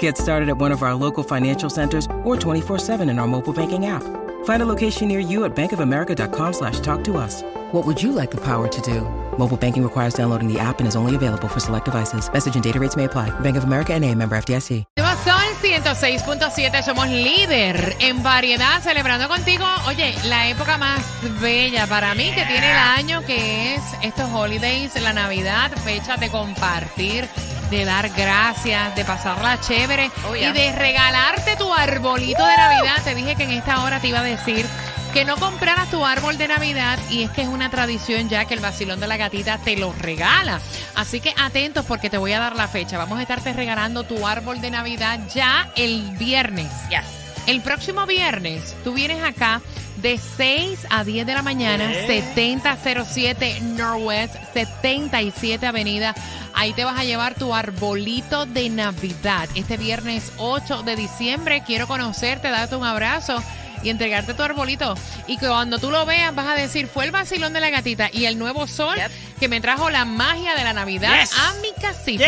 Get started at one of our local financial centers or 24-7 in our mobile banking app. Find a location near you at bankofamerica.com slash talk to us. What would you like the power to do? Mobile banking requires downloading the app and is only available for select devices. Message and data rates may apply. Bank of America and a member FDIC. Son 106.7, somos líder en variedad, celebrando contigo, oye, la época más bella para mí que tiene el año, que es estos holidays, la Navidad, fecha de compartir de dar gracias, de pasarla chévere y de regalarte tu arbolito de Navidad. Te dije que en esta hora te iba a decir que no compraras tu árbol de Navidad y es que es una tradición ya que el vacilón de la gatita te lo regala. Así que atentos porque te voy a dar la fecha. Vamos a estarte regalando tu árbol de Navidad ya el viernes. Ya. El próximo viernes tú vienes acá de 6 a 10 de la mañana, 7007 Northwest, 77 Avenida. Ahí te vas a llevar tu arbolito de Navidad. Este viernes 8 de diciembre quiero conocerte, darte un abrazo y entregarte tu arbolito. Y que cuando tú lo veas vas a decir, fue el vacilón de la gatita y el nuevo sol que me trajo la magia de la Navidad a mi casita.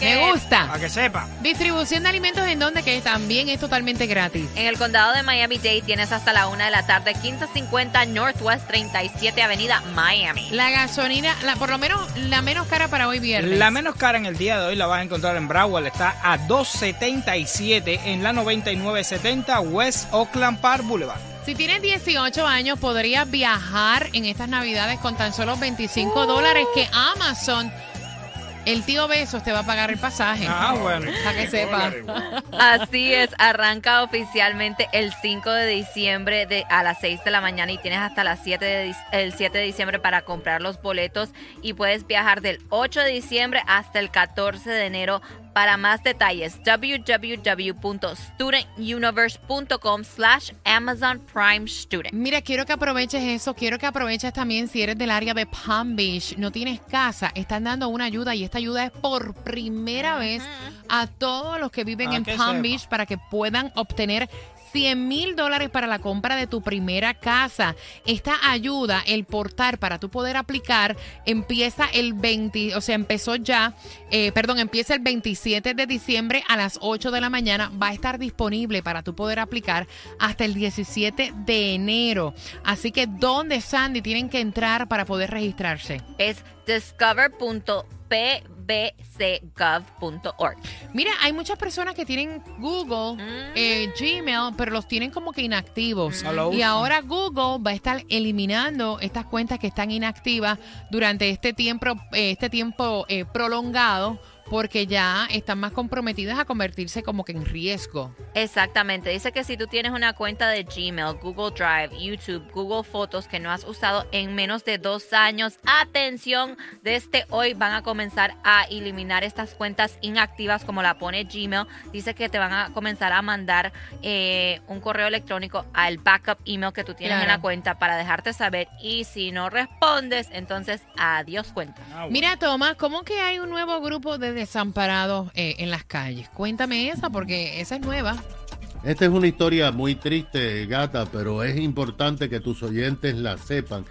me gusta. Para que sepa. Distribución de alimentos en donde que también es totalmente gratis. En el condado de Miami-Dade tienes hasta la una de la tarde, 1550 Northwest 37 Avenida Miami. La gasolina, la, por lo menos la menos cara para hoy viernes. La menos cara en el día de hoy la vas a encontrar en Broward. Está a 277 en la 9970 West Oakland Park Boulevard. Si tienes 18 años, podrías viajar en estas navidades con tan solo 25 dólares que Amazon el tío Besos te va a pagar el pasaje. Ah, bueno. Para que sepa. Así es, arranca oficialmente el 5 de diciembre de, a las 6 de la mañana y tienes hasta las 7 de, el 7 de diciembre para comprar los boletos y puedes viajar del 8 de diciembre hasta el 14 de enero para más detalles, www.studentuniverse.com slash Amazon Prime Student. Mira, quiero que aproveches eso. Quiero que aproveches también si eres del área de Palm Beach, no tienes casa, están dando una ayuda y esta ayuda es por primera vez a todos los que viven en Palm Beach para que puedan obtener 100 mil dólares para la compra de tu primera casa. Esta ayuda, el portal para tú poder aplicar, empieza el 20, o sea, empezó ya, eh, perdón, empieza el 27 de diciembre a las 8 de la mañana. Va a estar disponible para tú poder aplicar hasta el 17 de enero. Así que, ¿dónde, Sandy, tienen que entrar para poder registrarse? Es discover.p bcgov.org. Mira, hay muchas personas que tienen Google, eh, Gmail, pero los tienen como que inactivos. y ahora Google va a estar eliminando estas cuentas que están inactivas durante este tiempo, eh, este tiempo eh, prolongado porque ya están más comprometidas a convertirse como que en riesgo. Exactamente. Dice que si tú tienes una cuenta de Gmail, Google Drive, YouTube, Google Fotos que no has usado en menos de dos años, atención, desde hoy van a comenzar a eliminar estas cuentas inactivas como la pone Gmail. Dice que te van a comenzar a mandar eh, un correo electrónico al backup email que tú tienes en la cuenta para dejarte saber y si no respondes, entonces adiós cuenta. Ah, Mira, Tomás, ¿cómo que hay un nuevo grupo de desamparados eh, en las calles. Cuéntame esa porque esa es nueva. Esta es una historia muy triste, gata, pero es importante que tus oyentes la sepan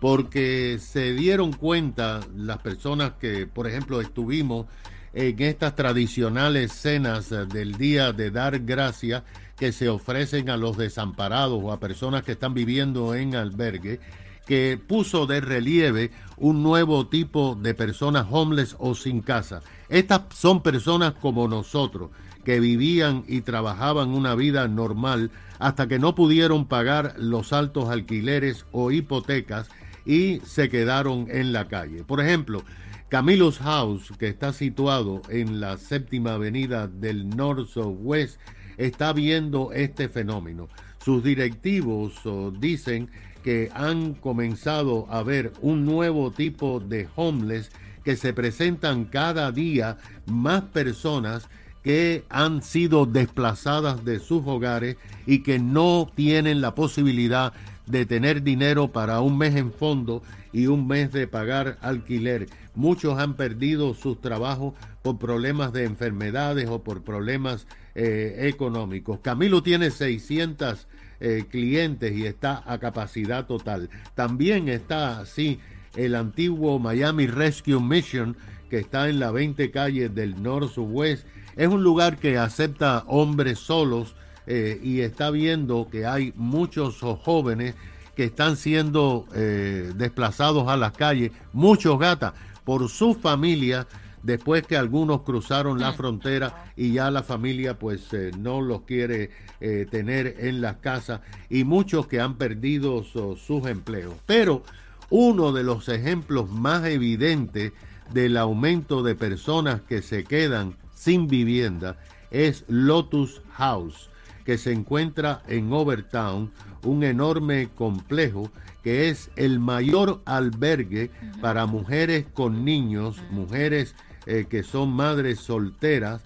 porque se dieron cuenta las personas que, por ejemplo, estuvimos en estas tradicionales cenas del día de dar gracia que se ofrecen a los desamparados o a personas que están viviendo en albergue que puso de relieve un nuevo tipo de personas homeless o sin casa. Estas son personas como nosotros, que vivían y trabajaban una vida normal hasta que no pudieron pagar los altos alquileres o hipotecas y se quedaron en la calle. Por ejemplo, Camilo's House, que está situado en la séptima avenida del North West, está viendo este fenómeno. Sus directivos oh, dicen que han comenzado a ver un nuevo tipo de homeless que se presentan cada día más personas que han sido desplazadas de sus hogares y que no tienen la posibilidad de tener dinero para un mes en fondo y un mes de pagar alquiler. Muchos han perdido sus trabajos por problemas de enfermedades o por problemas eh, económicos. Camilo tiene 600 eh, clientes y está a capacidad total. También está así el antiguo Miami Rescue Mission que está en la 20 calle del Northwest. Es un lugar que acepta hombres solos eh, y está viendo que hay muchos jóvenes que están siendo desplazados a las calles, muchos gatas, por su familia después que algunos cruzaron la mm. frontera y ya la familia pues eh, no los quiere eh, tener en las casas y muchos que han perdido sus empleos. Pero uno de los ejemplos más evidentes del aumento de personas que se quedan sin vivienda es Lotus House, que se encuentra en Overtown, un enorme complejo que es el mayor albergue para mujeres con niños, mujeres eh, que son madres solteras,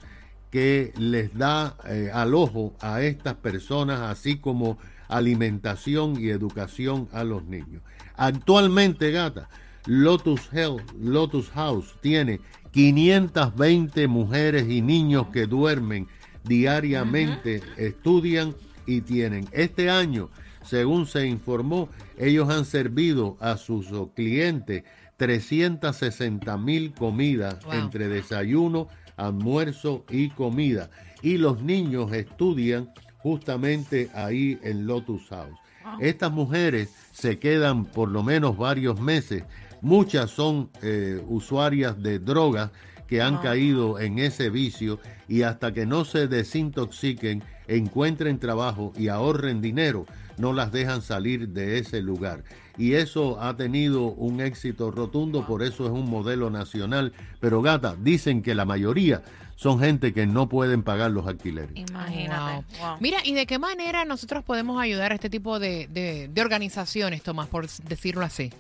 que les da eh, alojo a estas personas, así como alimentación y educación a los niños. Actualmente, gata, Lotus, Health, Lotus House tiene 520 mujeres y niños que duermen diariamente, estudian y tienen. Este año según se informó, ellos han servido a sus clientes 360 mil comidas entre desayuno, almuerzo y comida. Y los niños estudian justamente ahí en Lotus House. Estas mujeres se quedan por lo menos varios meses. Muchas son eh, usuarias de drogas que han caído en ese vicio y hasta que no se desintoxiquen, encuentren trabajo y ahorren dinero, no las dejan salir de ese lugar. Y eso ha tenido un éxito rotundo, por eso es un modelo nacional. Pero gata, dicen que la mayoría son gente que no pueden pagar los alquileres. Imagínate. Mira, ¿y de qué manera nosotros podemos ayudar a este tipo de, organizaciones, Tomás, por decirlo así?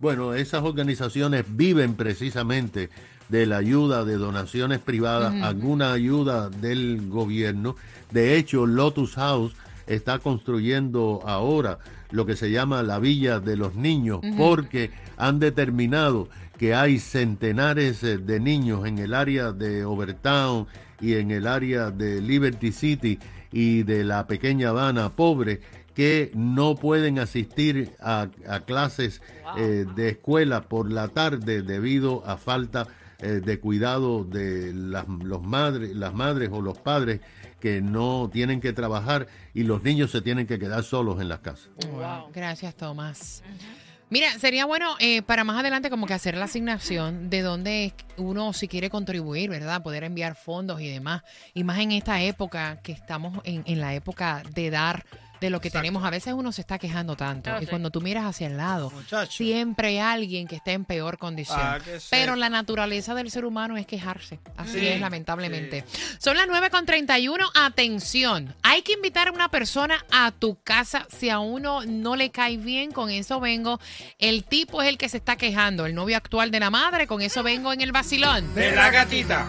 Bueno, esas organizaciones viven precisamente de la ayuda de donaciones privadas, alguna ayuda del gobierno. De hecho, Lotus House está construyendo ahora lo que se llama la Villa de los Niños, porque han determinado que hay centenares eh, de niños en el área de Overtown y en el área de Liberty City y de la pequeña Habana pobre que no pueden asistir a, clases eh, de escuela por la tarde debido a falta eh, de cuidado de las, los madres, las madres o los padres que no tienen que trabajar y los niños se tienen que quedar solos en las casas. Gracias, Tomás. Mira, sería bueno eh, para más adelante como que hacer la asignación de dónde uno si quiere contribuir, ¿verdad? Poder enviar fondos y demás. Y más en esta época que estamos en, en la época de dar de lo que tenemos. A veces uno se está quejando tanto. y cuando tú miras hacia el lado, siempre hay alguien que esté en peor condición. Ah, Pero la naturaleza del ser humano es quejarse. Así es, lamentablemente. Son las 9.31. Atención. Hay que invitar a una persona a tu casa si a uno no le cae bien. Con eso vengo. El tipo es el que se está quejando. El novio actual de la madre. Con eso vengo en el vacilón. De la gatita.